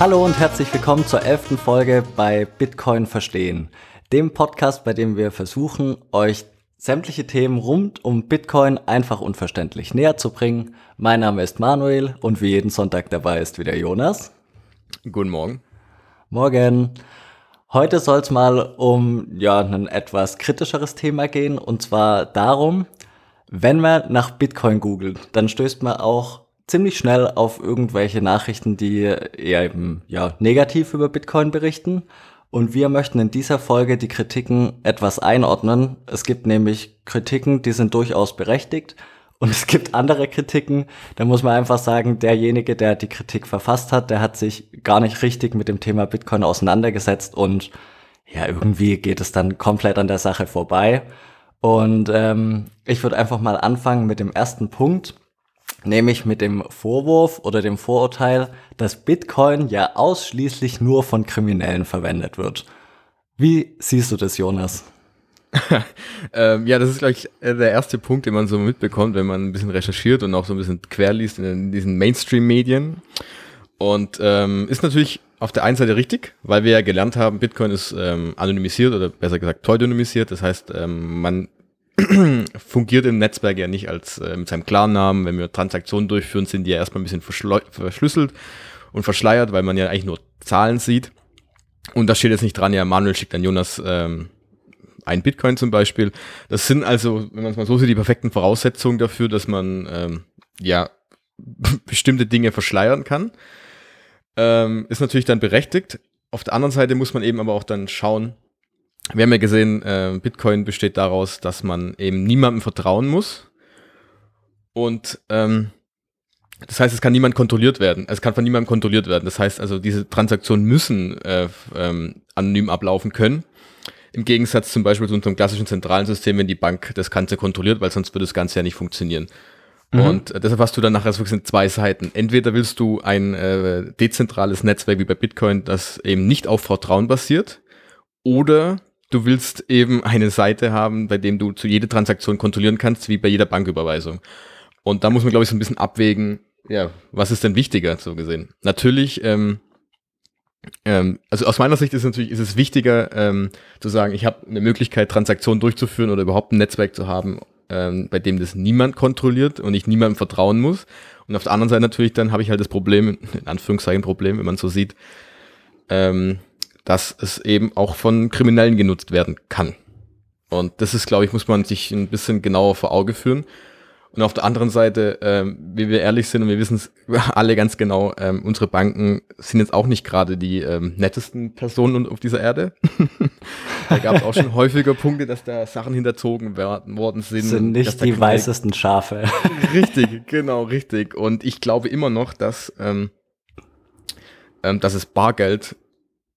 Hallo und herzlich willkommen zur elften Folge bei Bitcoin Verstehen, dem Podcast, bei dem wir versuchen, euch sämtliche Themen rund um Bitcoin einfach unverständlich näher zu bringen. Mein Name ist Manuel und wie jeden Sonntag dabei ist wieder Jonas. Guten Morgen. Morgen. Heute soll es mal um ja, ein etwas kritischeres Thema gehen und zwar darum, wenn man nach Bitcoin googelt, dann stößt man auch ziemlich schnell auf irgendwelche Nachrichten, die eher eben ja, negativ über Bitcoin berichten. Und wir möchten in dieser Folge die Kritiken etwas einordnen. Es gibt nämlich Kritiken, die sind durchaus berechtigt. Und es gibt andere Kritiken, da muss man einfach sagen, derjenige, der die Kritik verfasst hat, der hat sich gar nicht richtig mit dem Thema Bitcoin auseinandergesetzt und ja, irgendwie geht es dann komplett an der Sache vorbei. Und ähm, ich würde einfach mal anfangen mit dem ersten Punkt nämlich mit dem Vorwurf oder dem Vorurteil, dass Bitcoin ja ausschließlich nur von Kriminellen verwendet wird. Wie siehst du das, Jonas? ähm, ja, das ist, glaube ich, der erste Punkt, den man so mitbekommt, wenn man ein bisschen recherchiert und auch so ein bisschen querliest in, in diesen Mainstream-Medien. Und ähm, ist natürlich auf der einen Seite richtig, weil wir ja gelernt haben, Bitcoin ist ähm, anonymisiert oder besser gesagt pseudonymisiert. Das heißt, ähm, man fungiert im Netzwerk ja nicht als äh, mit seinem Klarnamen. Wenn wir Transaktionen durchführen, sind die ja erstmal ein bisschen verschlüsselt und verschleiert, weil man ja eigentlich nur Zahlen sieht. Und da steht jetzt nicht dran, ja, Manuel schickt an Jonas ähm, ein Bitcoin zum Beispiel. Das sind also, wenn man es mal so sieht, die perfekten Voraussetzungen dafür, dass man ähm, ja bestimmte Dinge verschleiern kann. Ähm, ist natürlich dann berechtigt. Auf der anderen Seite muss man eben aber auch dann schauen, wir haben ja gesehen, äh, Bitcoin besteht daraus, dass man eben niemandem vertrauen muss. Und ähm, das heißt, es kann niemand kontrolliert werden. Es kann von niemandem kontrolliert werden. Das heißt also, diese Transaktionen müssen äh, ähm, anonym ablaufen können. Im Gegensatz zum Beispiel zu unserem klassischen zentralen System, wenn die Bank das Ganze kontrolliert, weil sonst würde das Ganze ja nicht funktionieren. Mhm. Und äh, deshalb hast du dann nachher so zwei Seiten. Entweder willst du ein äh, dezentrales Netzwerk wie bei Bitcoin, das eben nicht auf Vertrauen basiert, oder du willst eben eine Seite haben, bei dem du zu jeder Transaktion kontrollieren kannst, wie bei jeder Banküberweisung. Und da muss man, glaube ich, so ein bisschen abwägen, ja, was ist denn wichtiger, so gesehen. Natürlich, ähm, ähm, also aus meiner Sicht ist natürlich, ist es wichtiger, ähm, zu sagen, ich habe eine Möglichkeit, Transaktionen durchzuführen oder überhaupt ein Netzwerk zu haben, ähm, bei dem das niemand kontrolliert und ich niemandem vertrauen muss. Und auf der anderen Seite natürlich, dann habe ich halt das Problem, in Anführungszeichen Problem, wenn man so sieht, ähm, dass es eben auch von Kriminellen genutzt werden kann. Und das ist, glaube ich, muss man sich ein bisschen genauer vor Auge führen. Und auf der anderen Seite, ähm, wie wir ehrlich sind und wir wissen es alle ganz genau, ähm, unsere Banken sind jetzt auch nicht gerade die ähm, nettesten Personen auf dieser Erde. da gab es auch schon häufiger Punkte, dass da Sachen hinterzogen werden, worden sind. Sind nicht die weißesten Schafe. richtig, genau, richtig. Und ich glaube immer noch, dass, ähm, ähm, dass es Bargeld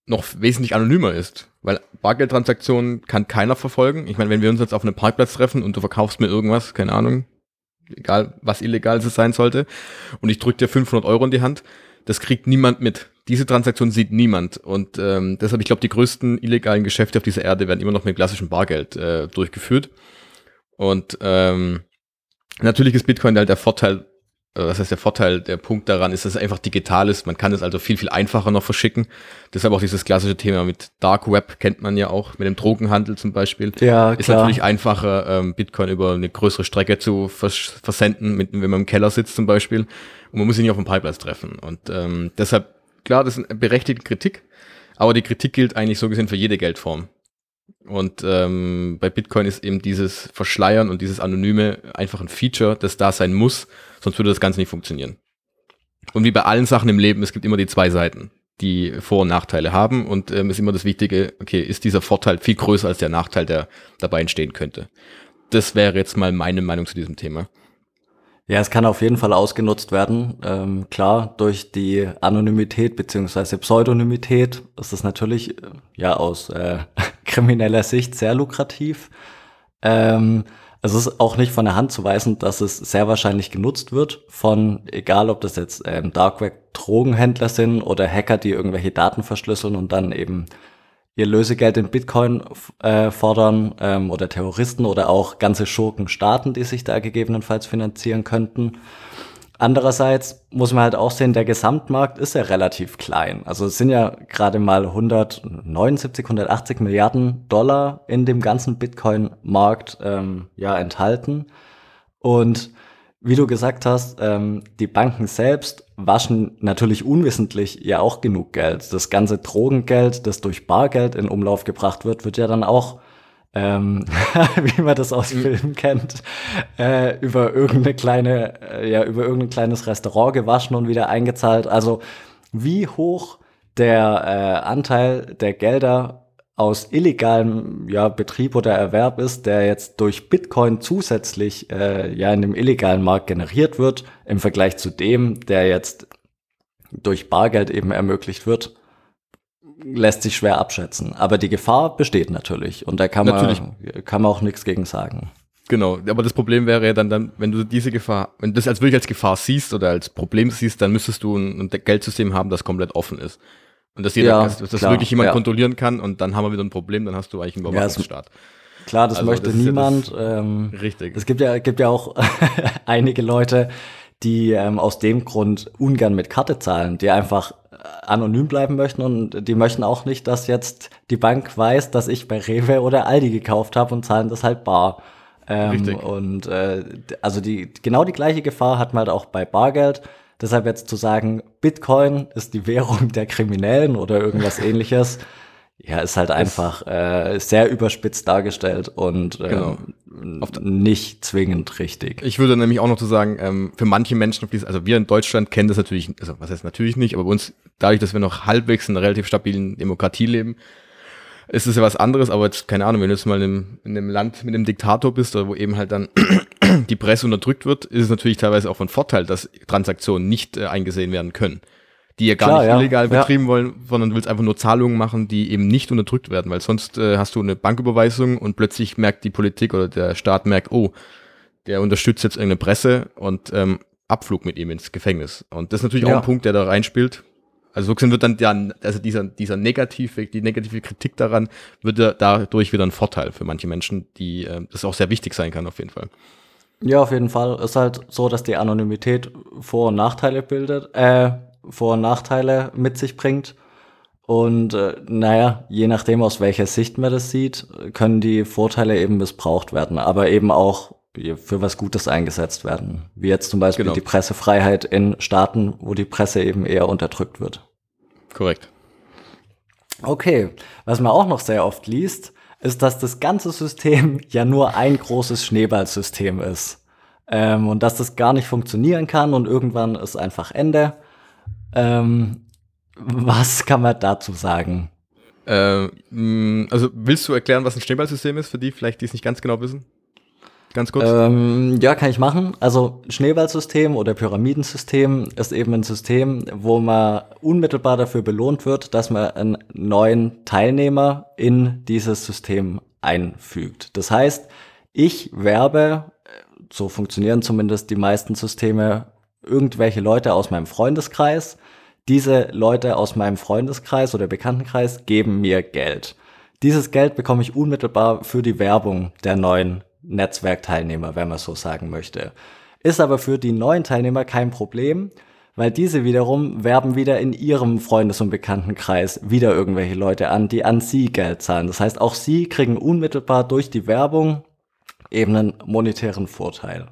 noch wesentlich anonymer ist. Weil Bargeldtransaktionen kann keiner verfolgen. Ich meine, wenn wir uns jetzt auf einem Parkplatz treffen und du verkaufst mir irgendwas, keine Ahnung, egal was illegal es sein sollte, und ich drücke dir 500 Euro in die Hand, das kriegt niemand mit. Diese Transaktion sieht niemand. Und ähm, deshalb, ich glaube, die größten illegalen Geschäfte auf dieser Erde werden immer noch mit klassischem Bargeld äh, durchgeführt. Und ähm, natürlich ist Bitcoin halt der Vorteil, was heißt der Vorteil, der Punkt daran ist, dass es einfach digital ist. Man kann es also viel, viel einfacher noch verschicken. Deshalb auch dieses klassische Thema mit Dark Web kennt man ja auch, mit dem Drogenhandel zum Beispiel. Ja, ist klar. natürlich einfacher, ähm, Bitcoin über eine größere Strecke zu vers versenden, mit, wenn man im Keller sitzt zum Beispiel. Und man muss ihn nicht auf dem Pipelines treffen. Und ähm, deshalb, klar, das ist eine berechtigte Kritik. Aber die Kritik gilt eigentlich so gesehen für jede Geldform. Und ähm, bei Bitcoin ist eben dieses Verschleiern und dieses Anonyme einfach ein Feature, das da sein muss, sonst würde das Ganze nicht funktionieren. Und wie bei allen Sachen im Leben, es gibt immer die zwei Seiten, die Vor- und Nachteile haben. Und ähm, ist immer das Wichtige, okay, ist dieser Vorteil viel größer als der Nachteil, der dabei entstehen könnte. Das wäre jetzt mal meine Meinung zu diesem Thema. Ja, es kann auf jeden Fall ausgenutzt werden. Ähm, klar, durch die Anonymität beziehungsweise Pseudonymität ist es natürlich äh, ja aus äh, krimineller Sicht sehr lukrativ. Ähm, es ist auch nicht von der Hand zu weisen, dass es sehr wahrscheinlich genutzt wird von, egal ob das jetzt ähm, Dark Web Drogenhändler sind oder Hacker, die irgendwelche Daten verschlüsseln und dann eben ihr Lösegeld in Bitcoin äh, fordern ähm, oder Terroristen oder auch ganze Schurkenstaaten, die sich da gegebenenfalls finanzieren könnten. Andererseits muss man halt auch sehen, der Gesamtmarkt ist ja relativ klein. Also es sind ja gerade mal 179, 180 Milliarden Dollar in dem ganzen Bitcoin-Markt ähm, ja enthalten. Und wie du gesagt hast, ähm, die Banken selbst waschen natürlich unwissentlich ja auch genug Geld. Das ganze Drogengeld, das durch Bargeld in Umlauf gebracht wird, wird ja dann auch, ähm, wie man das aus mhm. Filmen kennt, äh, über irgendeine kleine, äh, ja, über irgendein kleines Restaurant gewaschen und wieder eingezahlt. Also wie hoch der äh, Anteil der Gelder aus illegalem ja, Betrieb oder Erwerb ist, der jetzt durch Bitcoin zusätzlich äh, ja in dem illegalen Markt generiert wird, im Vergleich zu dem, der jetzt durch Bargeld eben ermöglicht wird, lässt sich schwer abschätzen. Aber die Gefahr besteht natürlich und da kann natürlich. man, kann man auch nichts gegen sagen. Genau, aber das Problem wäre ja dann, dann, wenn du diese Gefahr, wenn du das als wirklich als Gefahr siehst oder als Problem siehst, dann müsstest du ein, ein Geldsystem haben, das komplett offen ist. Und dass jeder, ja, dass, dass klar, wirklich jemand ja. kontrollieren kann und dann haben wir wieder ein Problem, dann hast du eigentlich einen Überwachungsstaat. Ja, klar, das also möchte das niemand. Ja ähm, richtig. Es gibt ja, gibt ja auch einige Leute, die ähm, aus dem Grund ungern mit Karte zahlen, die einfach anonym bleiben möchten und die möchten auch nicht, dass jetzt die Bank weiß, dass ich bei Rewe oder Aldi gekauft habe und zahlen das halt bar. Ähm, Richtig. Und äh, also die genau die gleiche Gefahr hat man halt auch bei Bargeld. Deshalb jetzt zu sagen, Bitcoin ist die Währung der Kriminellen oder irgendwas ähnliches, ja, ist halt einfach äh, sehr überspitzt dargestellt und äh, genau. nicht zwingend richtig. Ich würde nämlich auch noch zu sagen, ähm, für manche Menschen, also wir in Deutschland kennen das natürlich, also was heißt natürlich nicht, aber bei uns, dadurch, dass wir noch halbwegs in einer relativ stabilen Demokratie leben, ist es ja was anderes, aber jetzt, keine Ahnung, wenn du jetzt mal in einem, in einem Land mit einem Diktator bist, oder wo eben halt dann die Presse unterdrückt wird, ist es natürlich teilweise auch von Vorteil, dass Transaktionen nicht äh, eingesehen werden können. Die ja gar Klar, nicht ja. illegal betrieben ja. wollen, sondern willst einfach nur Zahlungen machen, die eben nicht unterdrückt werden, weil sonst äh, hast du eine Banküberweisung und plötzlich merkt die Politik oder der Staat merkt, oh, der unterstützt jetzt irgendeine Presse und ähm, Abflug mit ihm ins Gefängnis. Und das ist natürlich ja. auch ein Punkt, der da reinspielt. Also so gesehen wird dann der, also dieser, dieser negative, die negative Kritik daran wird ja dadurch wieder ein Vorteil für manche Menschen, die äh, das auch sehr wichtig sein kann auf jeden Fall. Ja, auf jeden Fall. Ist halt so, dass die Anonymität Vor- und Nachteile bildet, äh, Vor- und Nachteile mit sich bringt. Und äh, naja, je nachdem, aus welcher Sicht man das sieht, können die Vorteile eben missbraucht werden, aber eben auch für was Gutes eingesetzt werden. Wie jetzt zum Beispiel genau. die Pressefreiheit in Staaten, wo die Presse eben eher unterdrückt wird. Korrekt. Okay, was man auch noch sehr oft liest, ist, dass das ganze System ja nur ein großes Schneeballsystem ist. Ähm, und dass das gar nicht funktionieren kann und irgendwann ist einfach Ende. Ähm, was kann man dazu sagen? Äh, also willst du erklären, was ein Schneeballsystem ist, für die vielleicht, die es nicht ganz genau wissen? Ganz kurz. Ähm, ja, kann ich machen. Also Schneeballsystem oder Pyramidensystem ist eben ein System, wo man unmittelbar dafür belohnt wird, dass man einen neuen Teilnehmer in dieses System einfügt. Das heißt, ich werbe, so funktionieren zumindest die meisten Systeme, irgendwelche Leute aus meinem Freundeskreis. Diese Leute aus meinem Freundeskreis oder Bekanntenkreis geben mir Geld. Dieses Geld bekomme ich unmittelbar für die Werbung der neuen Netzwerkteilnehmer, wenn man so sagen möchte. Ist aber für die neuen Teilnehmer kein Problem, weil diese wiederum werben wieder in ihrem Freundes- und Bekanntenkreis wieder irgendwelche Leute an, die an sie Geld zahlen. Das heißt, auch sie kriegen unmittelbar durch die Werbung eben einen monetären Vorteil.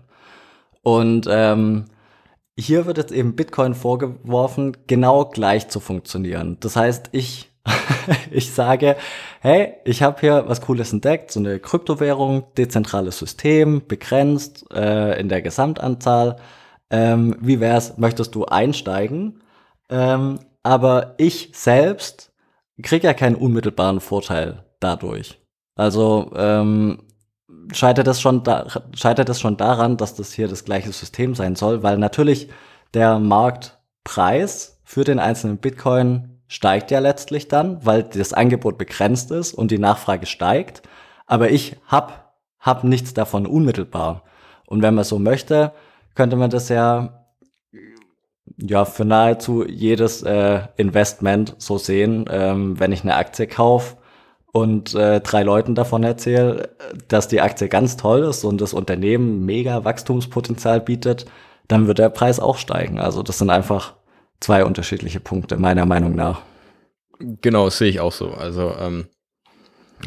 Und ähm, hier wird jetzt eben Bitcoin vorgeworfen, genau gleich zu funktionieren. Das heißt, ich ich sage, hey, ich habe hier was Cooles entdeckt, so eine Kryptowährung, dezentrales System, begrenzt äh, in der Gesamtanzahl. Ähm, wie wär's, möchtest du einsteigen? Ähm, aber ich selbst kriege ja keinen unmittelbaren Vorteil dadurch. Also ähm, scheitert es schon da, scheitert es schon daran, dass das hier das gleiche System sein soll, weil natürlich der Marktpreis für den einzelnen Bitcoin steigt ja letztlich dann, weil das Angebot begrenzt ist und die Nachfrage steigt. Aber ich hab, hab nichts davon unmittelbar. Und wenn man so möchte, könnte man das ja, ja für nahezu jedes äh, Investment so sehen. Ähm, wenn ich eine Aktie kaufe und äh, drei Leuten davon erzähle, dass die Aktie ganz toll ist und das Unternehmen mega Wachstumspotenzial bietet, dann wird der Preis auch steigen. Also das sind einfach zwei unterschiedliche Punkte, meiner Meinung nach. Genau, sehe ich auch so. Also ähm,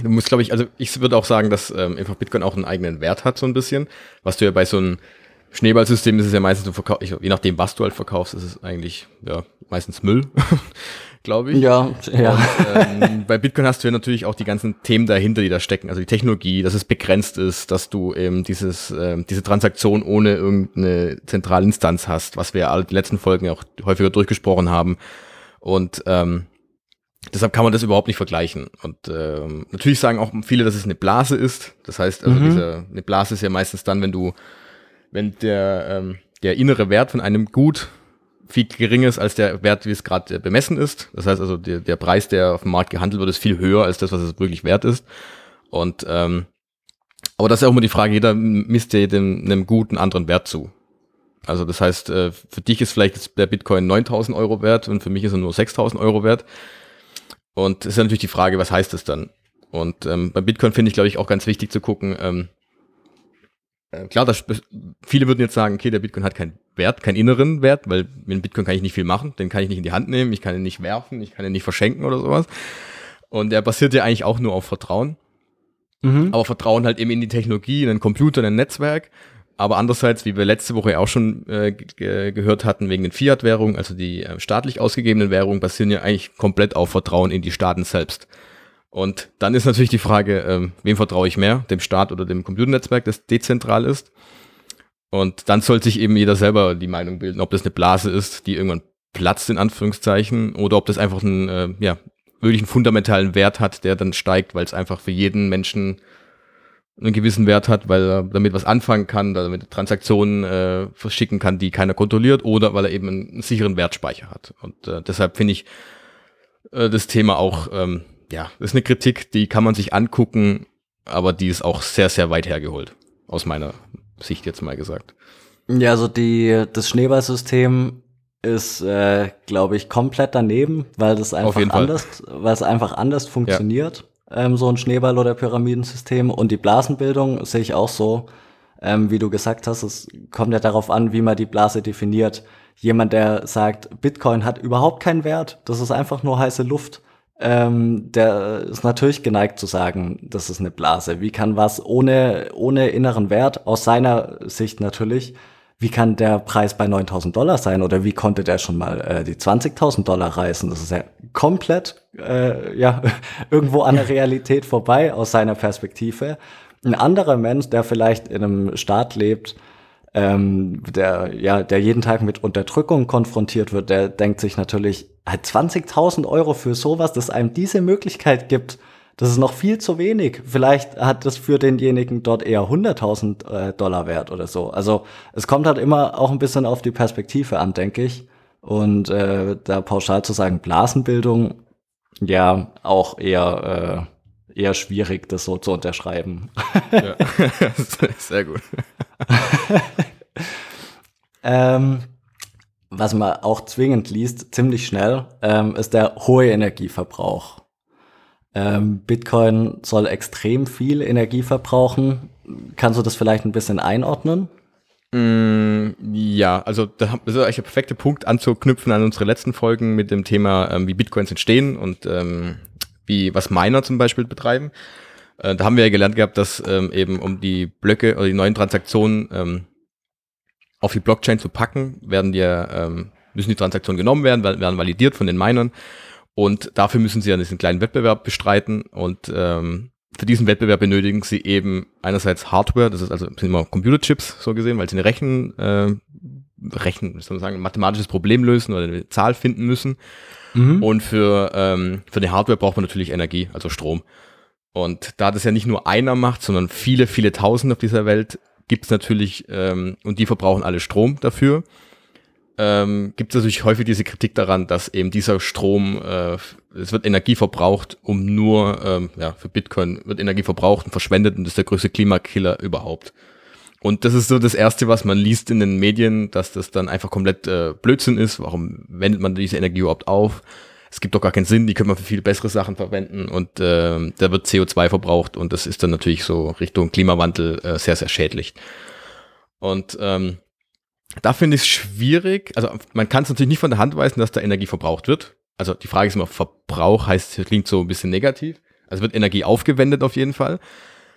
du musst, glaube ich, also ich würde auch sagen, dass ähm, einfach Bitcoin auch einen eigenen Wert hat, so ein bisschen. Was du ja bei so einem Schneeballsystem ist es ja meistens, du verkaufst, je nachdem, was du halt verkaufst, ist es eigentlich ja meistens Müll, glaube ich. Ja, ja. Und, ähm, bei Bitcoin hast du ja natürlich auch die ganzen Themen dahinter, die da stecken. Also die Technologie, dass es begrenzt ist, dass du eben dieses, ähm, diese Transaktion ohne irgendeine zentrale Instanz hast, was wir alle die letzten Folgen auch häufiger durchgesprochen haben. Und ähm, Deshalb kann man das überhaupt nicht vergleichen. Und ähm, natürlich sagen auch viele, dass es eine Blase ist. Das heißt, also mhm. diese, eine Blase ist ja meistens dann, wenn du, wenn der, ähm, der innere Wert von einem Gut viel geringer ist als der Wert, wie es gerade bemessen ist. Das heißt also, der, der Preis, der auf dem Markt gehandelt wird, ist viel höher als das, was es wirklich wert ist. Und ähm, aber das ist auch immer die Frage, jeder misst ja dem, einem guten anderen Wert zu. Also das heißt, äh, für dich ist vielleicht der Bitcoin 9000 Euro wert und für mich ist er nur 6000 Euro wert. Und es ist natürlich die Frage, was heißt das dann? Und ähm, bei Bitcoin finde ich, glaube ich, auch ganz wichtig zu gucken, ähm, äh, klar, das, viele würden jetzt sagen, okay, der Bitcoin hat keinen Wert, keinen inneren Wert, weil mit Bitcoin kann ich nicht viel machen, den kann ich nicht in die Hand nehmen, ich kann ihn nicht werfen, ich kann ihn nicht verschenken oder sowas. Und er basiert ja eigentlich auch nur auf Vertrauen. Mhm. Aber Vertrauen halt eben in die Technologie, in den Computer, in ein Netzwerk. Aber andererseits, wie wir letzte Woche auch schon äh, gehört hatten, wegen den Fiat-Währungen, also die äh, staatlich ausgegebenen Währungen, basieren ja eigentlich komplett auf Vertrauen in die Staaten selbst. Und dann ist natürlich die Frage, ähm, wem vertraue ich mehr, dem Staat oder dem Computernetzwerk, das dezentral ist. Und dann soll sich eben jeder selber die Meinung bilden, ob das eine Blase ist, die irgendwann platzt, in Anführungszeichen, oder ob das einfach einen, äh, ja, wirklich einen fundamentalen Wert hat, der dann steigt, weil es einfach für jeden Menschen einen gewissen Wert hat, weil er damit was anfangen kann, damit Transaktionen äh, verschicken kann, die keiner kontrolliert, oder weil er eben einen sicheren Wertspeicher hat. Und äh, deshalb finde ich äh, das Thema auch, ähm, ja, das ist eine Kritik, die kann man sich angucken, aber die ist auch sehr, sehr weit hergeholt, aus meiner Sicht jetzt mal gesagt. Ja, also die, das Schneeballsystem ist, äh, glaube ich, komplett daneben, weil das einfach anders, weil es einfach anders funktioniert. Ja ähm, so ein Schneeball- oder Pyramidensystem. Und die Blasenbildung sehe ich auch so, ähm, wie du gesagt hast, es kommt ja darauf an, wie man die Blase definiert. Jemand, der sagt, Bitcoin hat überhaupt keinen Wert, das ist einfach nur heiße Luft, ähm, der ist natürlich geneigt zu sagen, das ist eine Blase. Wie kann was ohne, ohne inneren Wert, aus seiner Sicht natürlich, wie kann der Preis bei 9000 Dollar sein oder wie konnte der schon mal äh, die 20.000 Dollar reißen? Das ist ja komplett äh, ja irgendwo an der Realität vorbei aus seiner Perspektive. Ein anderer Mensch, der vielleicht in einem Staat lebt, ähm, der ja, der jeden Tag mit Unterdrückung konfrontiert wird, der denkt sich natürlich, halt 20.000 Euro für sowas, dass einem diese Möglichkeit gibt, das ist noch viel zu wenig. Vielleicht hat das für denjenigen dort eher 100.000 äh, Dollar wert oder so. Also es kommt halt immer auch ein bisschen auf die Perspektive an, denke ich. Und äh, da pauschal zu sagen, Blasenbildung, ja, auch eher, äh, eher schwierig, das so zu unterschreiben. Ja. Sehr gut. ähm, was man auch zwingend liest, ziemlich schnell, ähm, ist der hohe Energieverbrauch. Ähm, Bitcoin soll extrem viel Energie verbrauchen. Kannst du das vielleicht ein bisschen einordnen? Mm, ja, also das ist eigentlich der perfekte Punkt anzuknüpfen an unsere letzten Folgen mit dem Thema, ähm, wie Bitcoins entstehen und ähm, wie was Miner zum Beispiel betreiben. Äh, da haben wir ja gelernt gehabt, dass ähm, eben um die Blöcke oder die neuen Transaktionen ähm, auf die Blockchain zu packen, werden die, ähm, müssen die Transaktionen genommen werden, werden validiert von den Minern und dafür müssen sie ja diesen kleinen Wettbewerb bestreiten und ähm, für diesen Wettbewerb benötigen sie eben einerseits Hardware, das ist also sind immer Computerchips so gesehen, weil sie eine Rechen, äh, Rechen, soll man sagen, ein mathematisches Problem lösen oder eine Zahl finden müssen. Mhm. Und für, ähm, für die Hardware braucht man natürlich Energie, also Strom. Und da das ja nicht nur einer macht, sondern viele, viele Tausend auf dieser Welt, gibt es natürlich, ähm, und die verbrauchen alle Strom dafür ähm, gibt es natürlich häufig diese Kritik daran, dass eben dieser Strom, äh, es wird Energie verbraucht, um nur, ähm, ja, für Bitcoin wird Energie verbraucht und verschwendet und das ist der größte Klimakiller überhaupt. Und das ist so das Erste, was man liest in den Medien, dass das dann einfach komplett äh, Blödsinn ist. Warum wendet man diese Energie überhaupt auf? Es gibt doch gar keinen Sinn, die können wir für viel bessere Sachen verwenden und äh, da wird CO2 verbraucht und das ist dann natürlich so Richtung Klimawandel äh, sehr, sehr schädlich. Und ähm, da finde ich es schwierig. Also man kann es natürlich nicht von der Hand weisen, dass da Energie verbraucht wird. Also die Frage ist immer, Verbrauch heißt, klingt so ein bisschen negativ. Also wird Energie aufgewendet auf jeden Fall.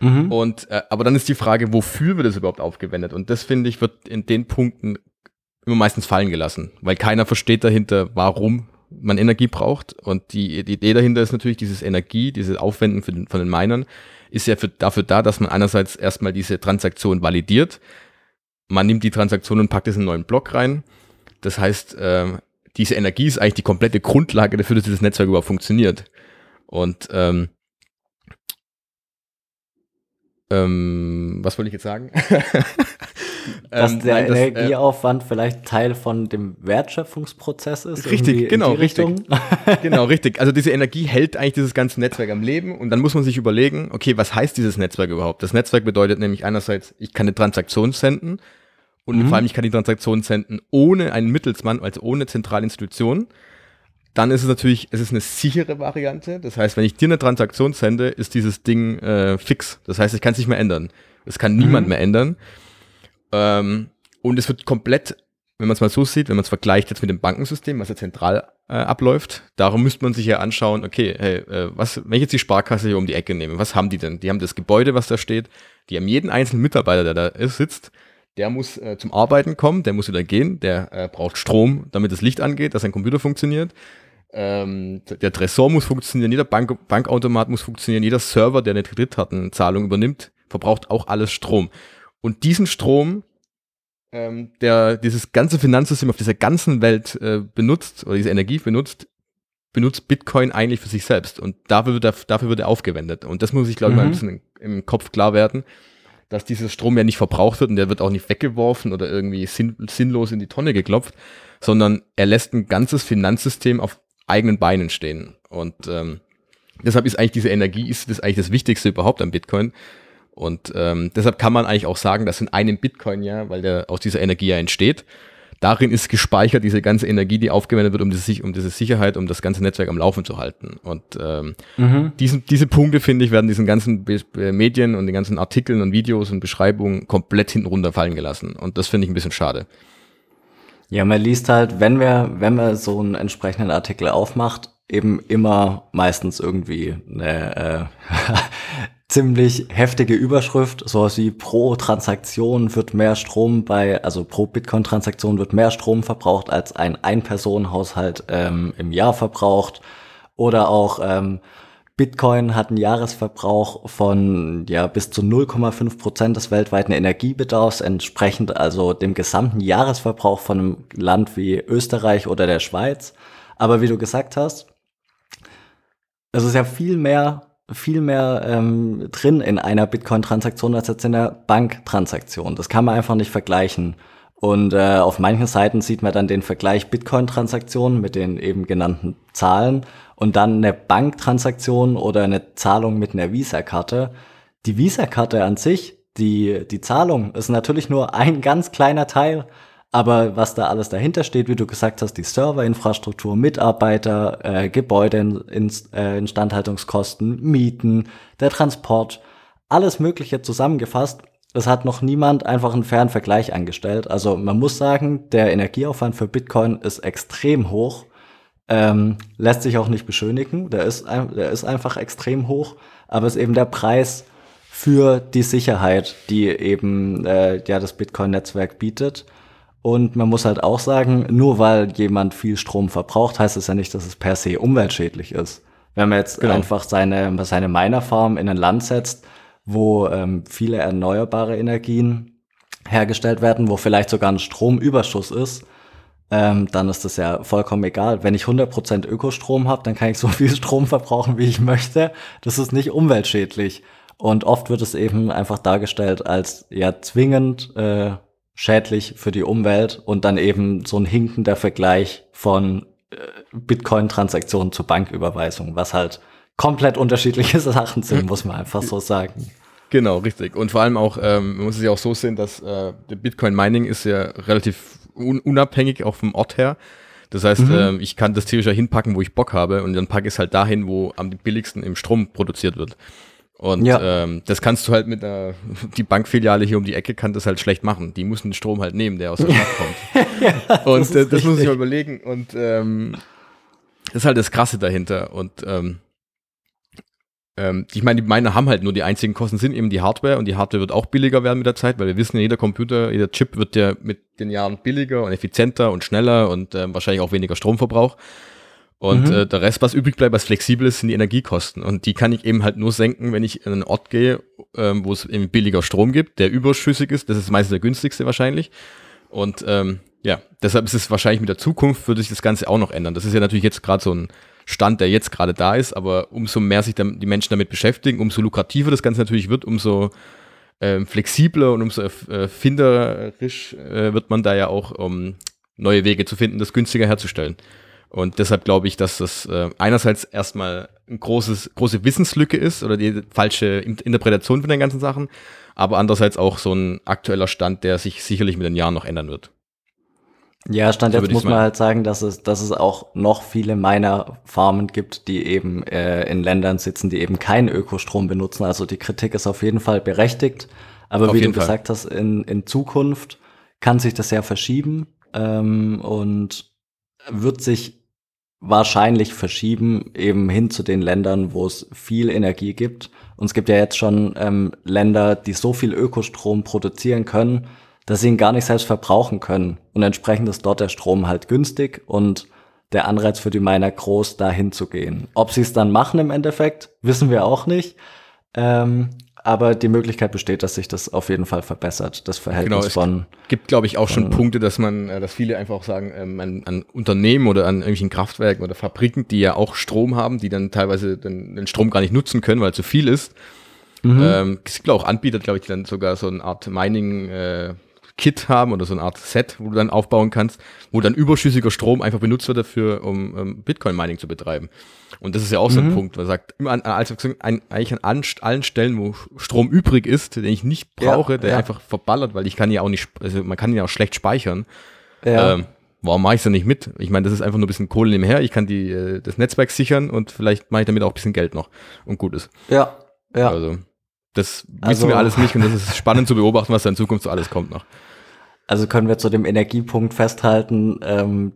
Mhm. Und äh, aber dann ist die Frage, wofür wird es überhaupt aufgewendet? Und das finde ich wird in den Punkten immer meistens fallen gelassen, weil keiner versteht dahinter, warum man Energie braucht. Und die, die Idee dahinter ist natürlich dieses Energie, dieses Aufwenden den, von den Minern, ist ja für, dafür da, dass man einerseits erstmal diese Transaktion validiert. Man nimmt die Transaktion und packt es in einen neuen Block rein. Das heißt, äh, diese Energie ist eigentlich die komplette Grundlage dafür, dass dieses Netzwerk überhaupt funktioniert. Und ähm, ähm, was wollte ich jetzt sagen? Dass ähm, der nein, das, äh, Energieaufwand äh, vielleicht Teil von dem Wertschöpfungsprozess ist. Richtig, genau, richtig. genau, richtig. Also diese Energie hält eigentlich dieses ganze Netzwerk am Leben und dann muss man sich überlegen, okay, was heißt dieses Netzwerk überhaupt? Das Netzwerk bedeutet nämlich einerseits, ich kann eine Transaktion senden und mhm. vor allem ich kann die Transaktion senden ohne einen Mittelsmann, also ohne zentrale Institution dann ist es natürlich, es ist eine sichere Variante. Das heißt, wenn ich dir eine Transaktion sende, ist dieses Ding äh, fix. Das heißt, ich kann es nicht mehr ändern. Es kann niemand mhm. mehr ändern. Ähm, und es wird komplett, wenn man es mal so sieht, wenn man es vergleicht jetzt mit dem Bankensystem, was ja zentral äh, abläuft, darum müsste man sich ja anschauen, okay, hey, äh, was, wenn ich jetzt die Sparkasse hier um die Ecke nehme, was haben die denn? Die haben das Gebäude, was da steht, die haben jeden einzelnen Mitarbeiter, der da ist, sitzt, der muss äh, zum Arbeiten kommen, der muss wieder gehen, der äh, braucht Strom, damit das Licht angeht, dass sein Computer funktioniert. Ähm, der Tresor muss funktionieren, jeder Bank Bankautomat muss funktionieren, jeder Server, der eine Kreditkartenzahlung übernimmt, verbraucht auch alles Strom. Und diesen Strom, ähm, der dieses ganze Finanzsystem auf dieser ganzen Welt äh, benutzt oder diese Energie benutzt, benutzt Bitcoin eigentlich für sich selbst. Und dafür wird er, dafür wird er aufgewendet. Und das muss ich, glaube ich, mhm. mal ein bisschen im Kopf klar werden dass dieser Strom ja nicht verbraucht wird und der wird auch nicht weggeworfen oder irgendwie sinn sinnlos in die Tonne geklopft, sondern er lässt ein ganzes Finanzsystem auf eigenen Beinen stehen. Und ähm, deshalb ist eigentlich diese Energie ist das eigentlich das Wichtigste überhaupt am Bitcoin. Und ähm, deshalb kann man eigentlich auch sagen, dass in einem Bitcoin ja, weil der aus dieser Energie ja entsteht, darin ist gespeichert diese ganze Energie, die aufgewendet wird, um diese, um diese Sicherheit, um das ganze Netzwerk am Laufen zu halten. Und ähm, mhm. diesen, diese Punkte, finde ich, werden diesen ganzen Be Medien und den ganzen Artikeln und Videos und Beschreibungen komplett hinten runterfallen gelassen. Und das finde ich ein bisschen schade. Ja, man liest halt, wenn wir, wenn man so einen entsprechenden Artikel aufmacht, eben immer meistens irgendwie eine äh, ziemlich heftige Überschrift, sowas wie pro Transaktion wird mehr Strom bei, also pro Bitcoin-Transaktion wird mehr Strom verbraucht, als ein Ein-Personen-Haushalt ähm, im Jahr verbraucht. Oder auch ähm, Bitcoin hat einen Jahresverbrauch von ja bis zu 0,5 Prozent des weltweiten Energiebedarfs, entsprechend also dem gesamten Jahresverbrauch von einem Land wie Österreich oder der Schweiz. Aber wie du gesagt hast, es ist ja viel mehr viel mehr ähm, drin in einer Bitcoin-Transaktion als jetzt in der Bank-Transaktion. Das kann man einfach nicht vergleichen. Und äh, auf manchen Seiten sieht man dann den Vergleich Bitcoin-Transaktionen mit den eben genannten Zahlen und dann eine Banktransaktion oder eine Zahlung mit einer Visa-Karte. Die Visa-Karte an sich, die, die Zahlung ist natürlich nur ein ganz kleiner Teil aber was da alles dahinter steht, wie du gesagt hast, die Serverinfrastruktur, Mitarbeiter, äh, Gebäude, in, äh, Instandhaltungskosten, Mieten, der Transport, alles Mögliche zusammengefasst. Es hat noch niemand einfach einen fairen Vergleich angestellt. Also man muss sagen, der Energieaufwand für Bitcoin ist extrem hoch. Ähm, lässt sich auch nicht beschönigen. Der ist, der ist einfach extrem hoch. Aber es ist eben der Preis für die Sicherheit, die eben äh, ja das Bitcoin-Netzwerk bietet. Und man muss halt auch sagen, nur weil jemand viel Strom verbraucht, heißt es ja nicht, dass es per se umweltschädlich ist. Wenn man jetzt genau. einfach seine, seine Minerfarm in ein Land setzt, wo ähm, viele erneuerbare Energien hergestellt werden, wo vielleicht sogar ein Stromüberschuss ist, ähm, dann ist das ja vollkommen egal. Wenn ich 100% Ökostrom habe, dann kann ich so viel Strom verbrauchen, wie ich möchte. Das ist nicht umweltschädlich. Und oft wird es eben einfach dargestellt als ja zwingend äh, schädlich für die Umwelt und dann eben so ein hinkender Vergleich von äh, Bitcoin-Transaktionen zu Banküberweisungen, was halt komplett unterschiedliche Sachen sind, muss man einfach so sagen. Genau, richtig. Und vor allem auch, ähm, man muss es ja auch so sehen, dass äh, Bitcoin-Mining ist ja relativ un unabhängig, auch vom Ort her. Das heißt, mhm. äh, ich kann das theoretisch hinpacken, wo ich Bock habe und dann packe ich es halt dahin, wo am billigsten im Strom produziert wird. Und ja. ähm, das kannst du halt mit einer, die Bankfiliale hier um die Ecke kann das halt schlecht machen. Die muss den Strom halt nehmen, der aus der Stadt kommt. ja, und das, äh, das muss ich mal überlegen. Und ähm, das ist halt das Krasse dahinter. Und ähm, ähm, ich meine, die Miner haben halt nur die einzigen Kosten sind eben die Hardware und die Hardware wird auch billiger werden mit der Zeit, weil wir wissen, jeder Computer, jeder Chip wird ja mit den Jahren billiger und effizienter und schneller und äh, wahrscheinlich auch weniger Stromverbrauch. Und mhm. äh, der Rest, was übrig bleibt, was flexibel ist, sind die Energiekosten. Und die kann ich eben halt nur senken, wenn ich in einen Ort gehe, ähm, wo es eben billiger Strom gibt, der überschüssig ist. Das ist meistens der günstigste wahrscheinlich. Und ähm, ja, deshalb ist es wahrscheinlich mit der Zukunft, würde sich das Ganze auch noch ändern. Das ist ja natürlich jetzt gerade so ein Stand, der jetzt gerade da ist, aber umso mehr sich die Menschen damit beschäftigen, umso lukrativer das Ganze natürlich wird, umso äh, flexibler und umso erfinderisch äh, wird man da ja auch, um neue Wege zu finden, das günstiger herzustellen. Und deshalb glaube ich, dass das äh, einerseits erstmal ein großes, große Wissenslücke ist oder die falsche Interpretation von den ganzen Sachen, aber andererseits auch so ein aktueller Stand, der sich sicherlich mit den Jahren noch ändern wird. Ja, Stand jetzt muss man halt sagen, dass es, dass es auch noch viele Miner-Farmen gibt, die eben äh, in Ländern sitzen, die eben keinen Ökostrom benutzen. Also die Kritik ist auf jeden Fall berechtigt. Aber auf wie du Fall. gesagt hast, in, in Zukunft kann sich das ja verschieben ähm, und wird sich wahrscheinlich verschieben, eben hin zu den Ländern, wo es viel Energie gibt. Und es gibt ja jetzt schon ähm, Länder, die so viel Ökostrom produzieren können, dass sie ihn gar nicht selbst verbrauchen können. Und entsprechend ist dort der Strom halt günstig und der Anreiz für die Miner groß, dahin zu gehen. Ob sie es dann machen im Endeffekt, wissen wir auch nicht. Ähm, aber die Möglichkeit besteht, dass sich das auf jeden Fall verbessert, das Verhältnis genau, es von. Gibt, glaube ich, auch schon Punkte, dass man, äh, dass viele einfach auch sagen, ähm, an, an Unternehmen oder an irgendwelchen Kraftwerken oder Fabriken, die ja auch Strom haben, die dann teilweise den, den Strom gar nicht nutzen können, weil zu viel ist. Mhm. Ähm, es gibt auch Anbieter, glaube ich, die dann sogar so eine Art Mining äh, Kit haben oder so eine Art Set, wo du dann aufbauen kannst, wo dann überschüssiger Strom einfach benutzt wird dafür, um, um Bitcoin-Mining zu betreiben. Und das ist ja auch mhm. so ein mhm. Punkt, man sagt, immer an, also eigentlich an allen Stellen, wo Strom übrig ist, den ich nicht brauche, ja, der ja. einfach verballert, weil ich kann ja auch nicht, also man kann ja auch schlecht speichern. Ja. Ähm, warum mache ich es da nicht mit? Ich meine, das ist einfach nur ein bisschen Kohle nebenher. Ich kann die, äh, das Netzwerk sichern und vielleicht mache ich damit auch ein bisschen Geld noch und gut ist. Ja, ja. Also, das wissen also, wir alles nicht und das ist spannend zu beobachten, was da in Zukunft so alles kommt noch. Also können wir zu dem Energiepunkt festhalten, ähm,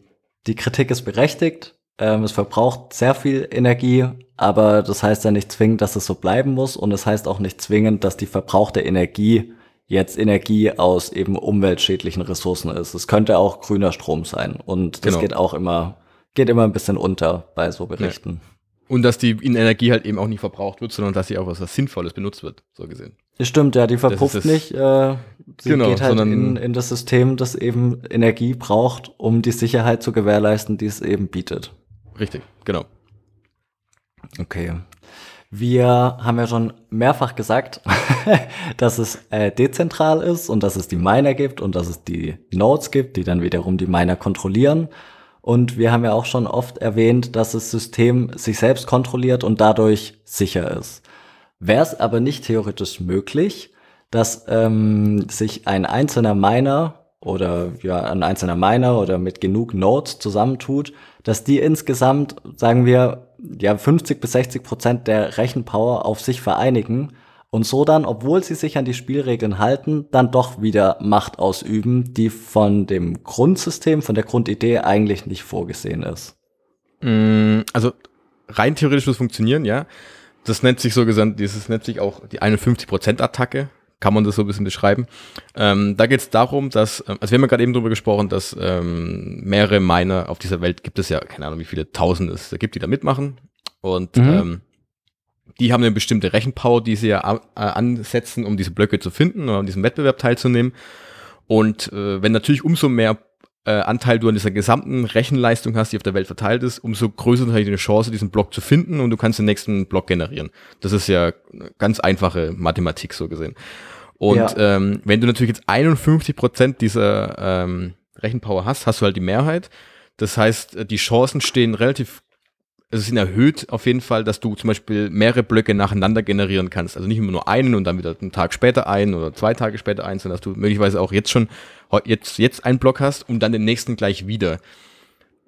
die Kritik ist berechtigt. Ähm, es verbraucht sehr viel Energie, aber das heißt ja nicht zwingend, dass es so bleiben muss und es heißt auch nicht zwingend, dass die verbrauchte Energie jetzt Energie aus eben umweltschädlichen Ressourcen ist. Es könnte auch grüner Strom sein und das genau. geht auch immer, geht immer ein bisschen unter bei so Berichten. Ja. Und dass die Energie halt eben auch nicht verbraucht wird, sondern dass sie auch was, was Sinnvolles benutzt wird, so gesehen. Das stimmt, ja, die verpufft nicht. Äh, sie genau, geht halt in, in das System, das eben Energie braucht, um die Sicherheit zu gewährleisten, die es eben bietet. Richtig, genau. Okay. Wir haben ja schon mehrfach gesagt, dass es äh, dezentral ist und dass es die Miner gibt und dass es die Nodes gibt, die dann wiederum die Miner kontrollieren. Und wir haben ja auch schon oft erwähnt, dass das System sich selbst kontrolliert und dadurch sicher ist. Wäre es aber nicht theoretisch möglich, dass ähm, sich ein einzelner Miner oder ja, ein einzelner Miner oder mit genug Nodes zusammentut, dass die insgesamt, sagen wir, ja, 50 bis 60 Prozent der Rechenpower auf sich vereinigen und so dann, obwohl sie sich an die Spielregeln halten, dann doch wieder Macht ausüben, die von dem Grundsystem, von der Grundidee eigentlich nicht vorgesehen ist. Mm, also rein theoretisch es funktionieren, ja. Das nennt sich so gesagt, dieses nennt sich auch die 51%-Attacke, kann man das so ein bisschen beschreiben. Ähm, da geht es darum, dass, ähm, also wir haben ja gerade eben darüber gesprochen, dass ähm, mehrere Miner auf dieser Welt gibt es ja, keine Ahnung, wie viele tausend es da gibt, die da mitmachen. Und mhm. ähm, die haben eine bestimmte Rechenpower, die sie ja äh, ansetzen, um diese Blöcke zu finden oder an diesem Wettbewerb teilzunehmen. Und äh, wenn natürlich umso mehr äh, Anteil du an dieser gesamten Rechenleistung hast, die auf der Welt verteilt ist, umso größer ist natürlich eine Chance, diesen Block zu finden und du kannst den nächsten Block generieren. Das ist ja ganz einfache Mathematik so gesehen. Und ja. ähm, wenn du natürlich jetzt 51 Prozent dieser ähm, Rechenpower hast, hast du halt die Mehrheit. Das heißt, die Chancen stehen relativ also es sind erhöht auf jeden Fall, dass du zum Beispiel mehrere Blöcke nacheinander generieren kannst. Also nicht immer nur einen und dann wieder einen Tag später einen oder zwei Tage später einen, sondern dass du möglicherweise auch jetzt schon jetzt, jetzt einen Block hast und dann den nächsten gleich wieder.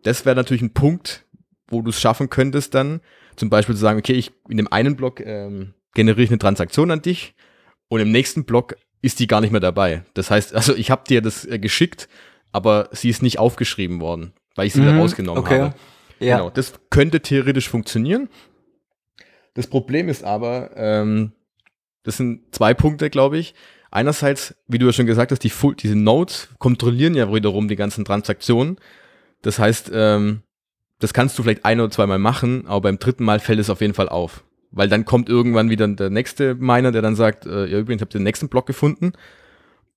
Das wäre natürlich ein Punkt, wo du es schaffen könntest dann, zum Beispiel zu sagen, okay, ich in dem einen Block ähm, generiere ich eine Transaktion an dich und im nächsten Block ist die gar nicht mehr dabei. Das heißt, also ich habe dir das äh, geschickt, aber sie ist nicht aufgeschrieben worden, weil ich sie mhm, wieder rausgenommen okay. habe. Ja. Genau, das könnte theoretisch funktionieren. Das Problem ist aber, ähm, das sind zwei Punkte, glaube ich. Einerseits, wie du ja schon gesagt hast, die Full, diese Nodes kontrollieren ja wiederum die ganzen Transaktionen. Das heißt, ähm, das kannst du vielleicht ein oder zweimal machen, aber beim dritten Mal fällt es auf jeden Fall auf. Weil dann kommt irgendwann wieder der nächste Miner, der dann sagt, äh, ja, übrigens habt ihr den nächsten Block gefunden.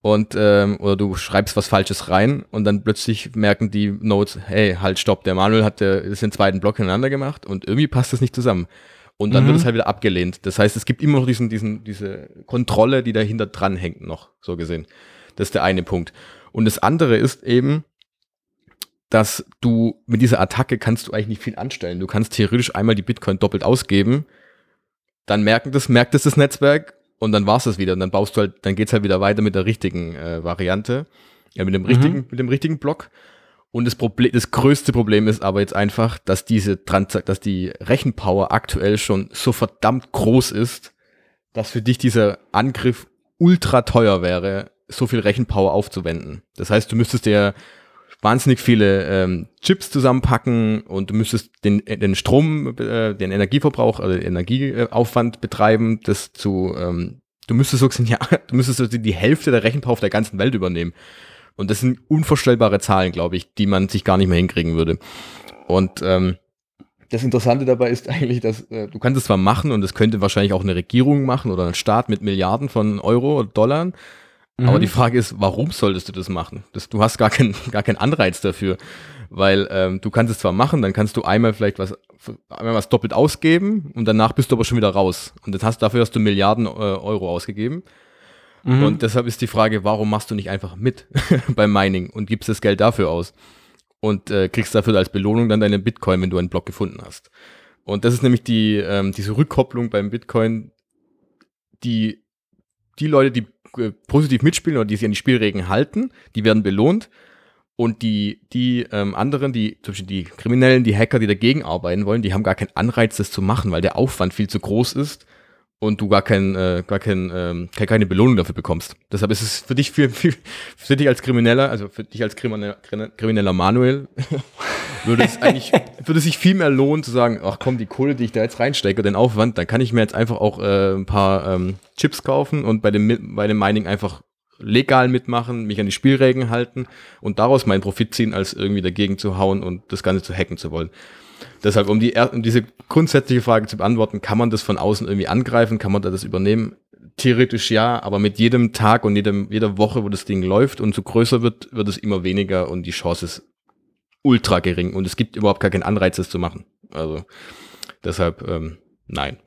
Und, ähm, oder du schreibst was Falsches rein und dann plötzlich merken die Nodes, hey, halt, stopp, der Manuel hat der, ist den zweiten Block hintereinander gemacht und irgendwie passt das nicht zusammen. Und dann mhm. wird es halt wieder abgelehnt. Das heißt, es gibt immer noch diesen, diesen, diese Kontrolle, die dahinter dran hängt noch, so gesehen. Das ist der eine Punkt. Und das andere ist eben, dass du mit dieser Attacke kannst du eigentlich nicht viel anstellen. Du kannst theoretisch einmal die Bitcoin doppelt ausgeben, dann merken das, merkt es das Netzwerk und dann war's das wieder. Und dann baust du halt, dann geht's halt wieder weiter mit der richtigen äh, Variante, ja, mit dem richtigen, mhm. mit dem richtigen Block. Und das Problem, das größte Problem ist aber jetzt einfach, dass diese Trans dass die Rechenpower aktuell schon so verdammt groß ist, dass für dich dieser Angriff ultra teuer wäre, so viel Rechenpower aufzuwenden. Das heißt, du müsstest dir wahnsinnig viele ähm, Chips zusammenpacken und du müsstest den, den Strom, äh, den Energieverbrauch, also den Energieaufwand betreiben, das zu, ähm, du müsstest sozusagen, ja, du müsstest so die Hälfte der Rechenpower auf der ganzen Welt übernehmen. Und das sind unvorstellbare Zahlen, glaube ich, die man sich gar nicht mehr hinkriegen würde. Und ähm, das Interessante dabei ist eigentlich, dass äh, du kannst es zwar machen und das könnte wahrscheinlich auch eine Regierung machen oder ein Staat mit Milliarden von Euro oder Dollar, Mhm. Aber die Frage ist, warum solltest du das machen? Das, du hast gar, keinen gar keinen Anreiz dafür. Weil ähm, du kannst es zwar machen, dann kannst du einmal vielleicht was, einmal was doppelt ausgeben und danach bist du aber schon wieder raus. Und das hast, dafür hast du Milliarden äh, Euro ausgegeben. Mhm. Und deshalb ist die Frage, warum machst du nicht einfach mit beim Mining und gibst das Geld dafür aus? Und äh, kriegst dafür als Belohnung dann deine Bitcoin, wenn du einen Block gefunden hast. Und das ist nämlich die, ähm, diese Rückkopplung beim Bitcoin, die die Leute, die äh, positiv mitspielen oder die sich an die Spielregeln halten, die werden belohnt. Und die, die ähm, anderen, die, zum Beispiel die Kriminellen, die Hacker, die dagegen arbeiten wollen, die haben gar keinen Anreiz, das zu machen, weil der Aufwand viel zu groß ist und du gar, kein, äh, gar kein, ähm, keine Belohnung dafür bekommst. Deshalb ist es für dich viel, viel für dich als Krimineller, also für dich als krimineller, krimineller Manuel, würde es eigentlich, würde es sich viel mehr lohnen zu sagen, ach komm, die Kohle, die ich da jetzt reinstecke, den Aufwand, dann kann ich mir jetzt einfach auch äh, ein paar ähm, Chips kaufen und bei dem, bei dem Mining einfach legal mitmachen, mich an die Spielregeln halten und daraus meinen Profit ziehen, als irgendwie dagegen zu hauen und das Ganze zu hacken zu wollen. Deshalb, um, die, um diese grundsätzliche Frage zu beantworten, kann man das von außen irgendwie angreifen? Kann man da das übernehmen? Theoretisch ja, aber mit jedem Tag und jedem, jeder Woche, wo das Ding läuft und so größer wird, wird es immer weniger und die Chance ist ultra gering und es gibt überhaupt gar keinen Anreiz, das zu machen. Also deshalb, ähm, nein.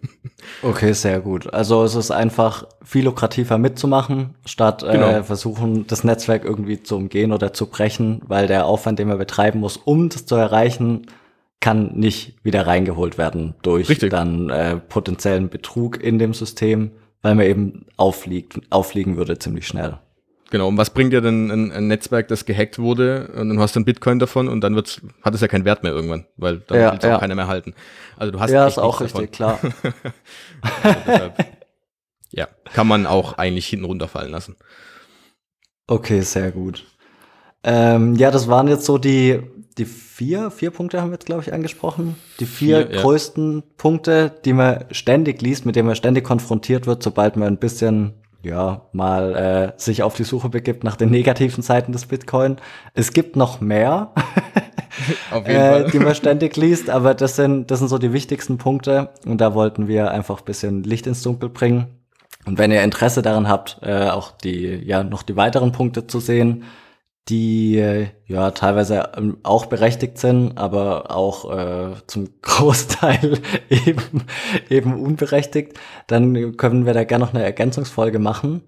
okay, sehr gut. Also es ist einfach viel lukrativer mitzumachen, statt äh, genau. äh, versuchen, das Netzwerk irgendwie zu umgehen oder zu brechen, weil der Aufwand, den man betreiben muss, um das zu erreichen, kann nicht wieder reingeholt werden durch Richtig. dann äh, potenziellen Betrug in dem System, weil man eben auffliegt, auffliegen würde ziemlich schnell. Genau, und was bringt dir denn ein, ein, Netzwerk, das gehackt wurde und dann hast du ein Bitcoin davon und dann wird's, hat es ja keinen Wert mehr irgendwann, weil dann ja, will es ja. auch keiner mehr halten. Also du hast Ja, ist auch richtig, klar. also deshalb, ja, kann man auch eigentlich hinten runterfallen lassen. Okay, sehr gut. Ähm, ja, das waren jetzt so die, die vier, vier Punkte haben wir jetzt, glaube ich, angesprochen. Die vier, vier größten ja. Punkte, die man ständig liest, mit denen man ständig konfrontiert wird, sobald man ein bisschen ja, mal äh, sich auf die Suche begibt nach den negativen Seiten des Bitcoin. Es gibt noch mehr, äh, die man ständig liest, aber das sind, das sind so die wichtigsten Punkte und da wollten wir einfach ein bisschen Licht ins Dunkel bringen. Und wenn ihr Interesse daran habt, äh, auch die, ja, noch die weiteren Punkte zu sehen, die äh, ja teilweise ähm, auch berechtigt sind, aber auch äh, zum Großteil eben, eben unberechtigt, dann können wir da gerne noch eine Ergänzungsfolge machen.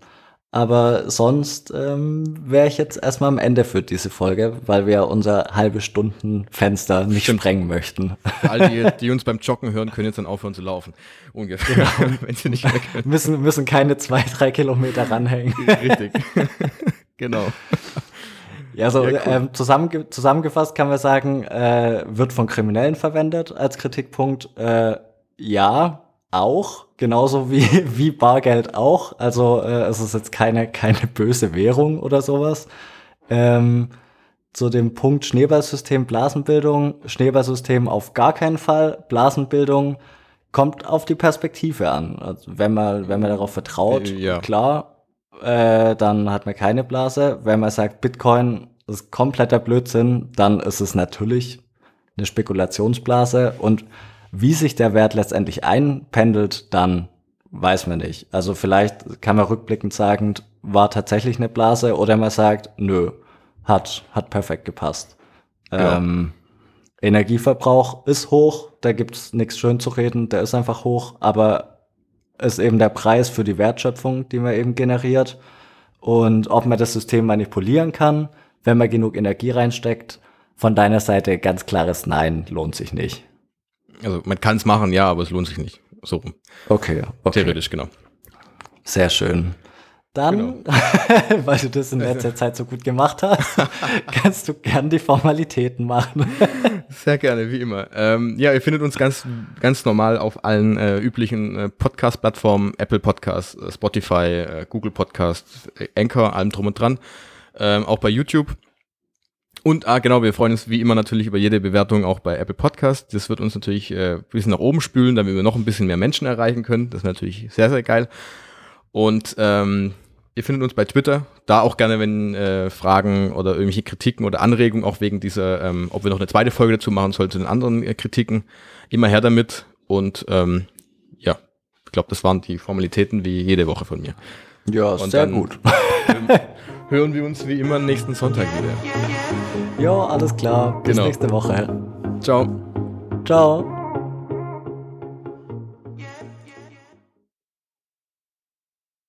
Aber sonst ähm, wäre ich jetzt erstmal am Ende für diese Folge, weil wir unser halbe Stunden Fenster nicht Stimmt. sprengen möchten. All die, die uns beim Joggen hören, können jetzt dann aufhören zu laufen. Ungefähr. Genau. Wenn sie nicht weg müssen, müssen keine zwei, drei Kilometer ranhängen. Richtig. genau. Ja, so ja, cool. ähm, zusammenge zusammengefasst kann man sagen, äh, wird von Kriminellen verwendet als Kritikpunkt. Äh, ja, auch, genauso wie, wie Bargeld auch. Also äh, es ist jetzt keine, keine böse Währung oder sowas. Ähm, zu dem Punkt Schneeballsystem, Blasenbildung, Schneeballsystem auf gar keinen Fall. Blasenbildung kommt auf die Perspektive an. Also wenn man, wenn man darauf vertraut, ja. klar, äh, dann hat man keine Blase. Wenn man sagt, Bitcoin ist kompletter Blödsinn, dann ist es natürlich eine Spekulationsblase. Und wie sich der Wert letztendlich einpendelt, dann weiß man nicht. Also vielleicht kann man rückblickend sagen, war tatsächlich eine Blase oder man sagt, nö, hat, hat perfekt gepasst. Ja. Ähm, Energieverbrauch ist hoch, da gibt's nichts schön zu reden, der ist einfach hoch, aber ist eben der Preis für die Wertschöpfung, die man eben generiert. Und ob man das System manipulieren kann, wenn man genug Energie reinsteckt, von deiner Seite ganz klares Nein, lohnt sich nicht. Also man kann es machen, ja, aber es lohnt sich nicht. So rum. Okay, okay. Theoretisch, genau. Sehr schön. Dann, weil du das in letzter Zeit so gut gemacht hast, kannst du gern die Formalitäten machen. Sehr gerne, wie immer. Ähm, ja, ihr findet uns ganz, ganz normal auf allen äh, üblichen äh, Podcast-Plattformen, Apple Podcast, äh, Spotify, äh, Google Podcast, äh, Anchor, allem drum und dran. Ähm, auch bei YouTube. Und ah, genau, wir freuen uns wie immer natürlich über jede Bewertung auch bei Apple Podcast. Das wird uns natürlich äh, ein bisschen nach oben spülen, damit wir noch ein bisschen mehr Menschen erreichen können. Das ist natürlich sehr, sehr geil. Und ähm, ihr findet uns bei Twitter. Da auch gerne, wenn äh, Fragen oder irgendwelche Kritiken oder Anregungen, auch wegen dieser, ähm, ob wir noch eine zweite Folge dazu machen sollen, zu den anderen äh, Kritiken, immer her damit. Und ähm, ja, ich glaube, das waren die Formalitäten wie jede Woche von mir. Ja, Und sehr gut. Hören wir uns wie immer nächsten Sonntag wieder. Ja, alles klar. Bis Genau. nächste Woche. Ciao. Ciao.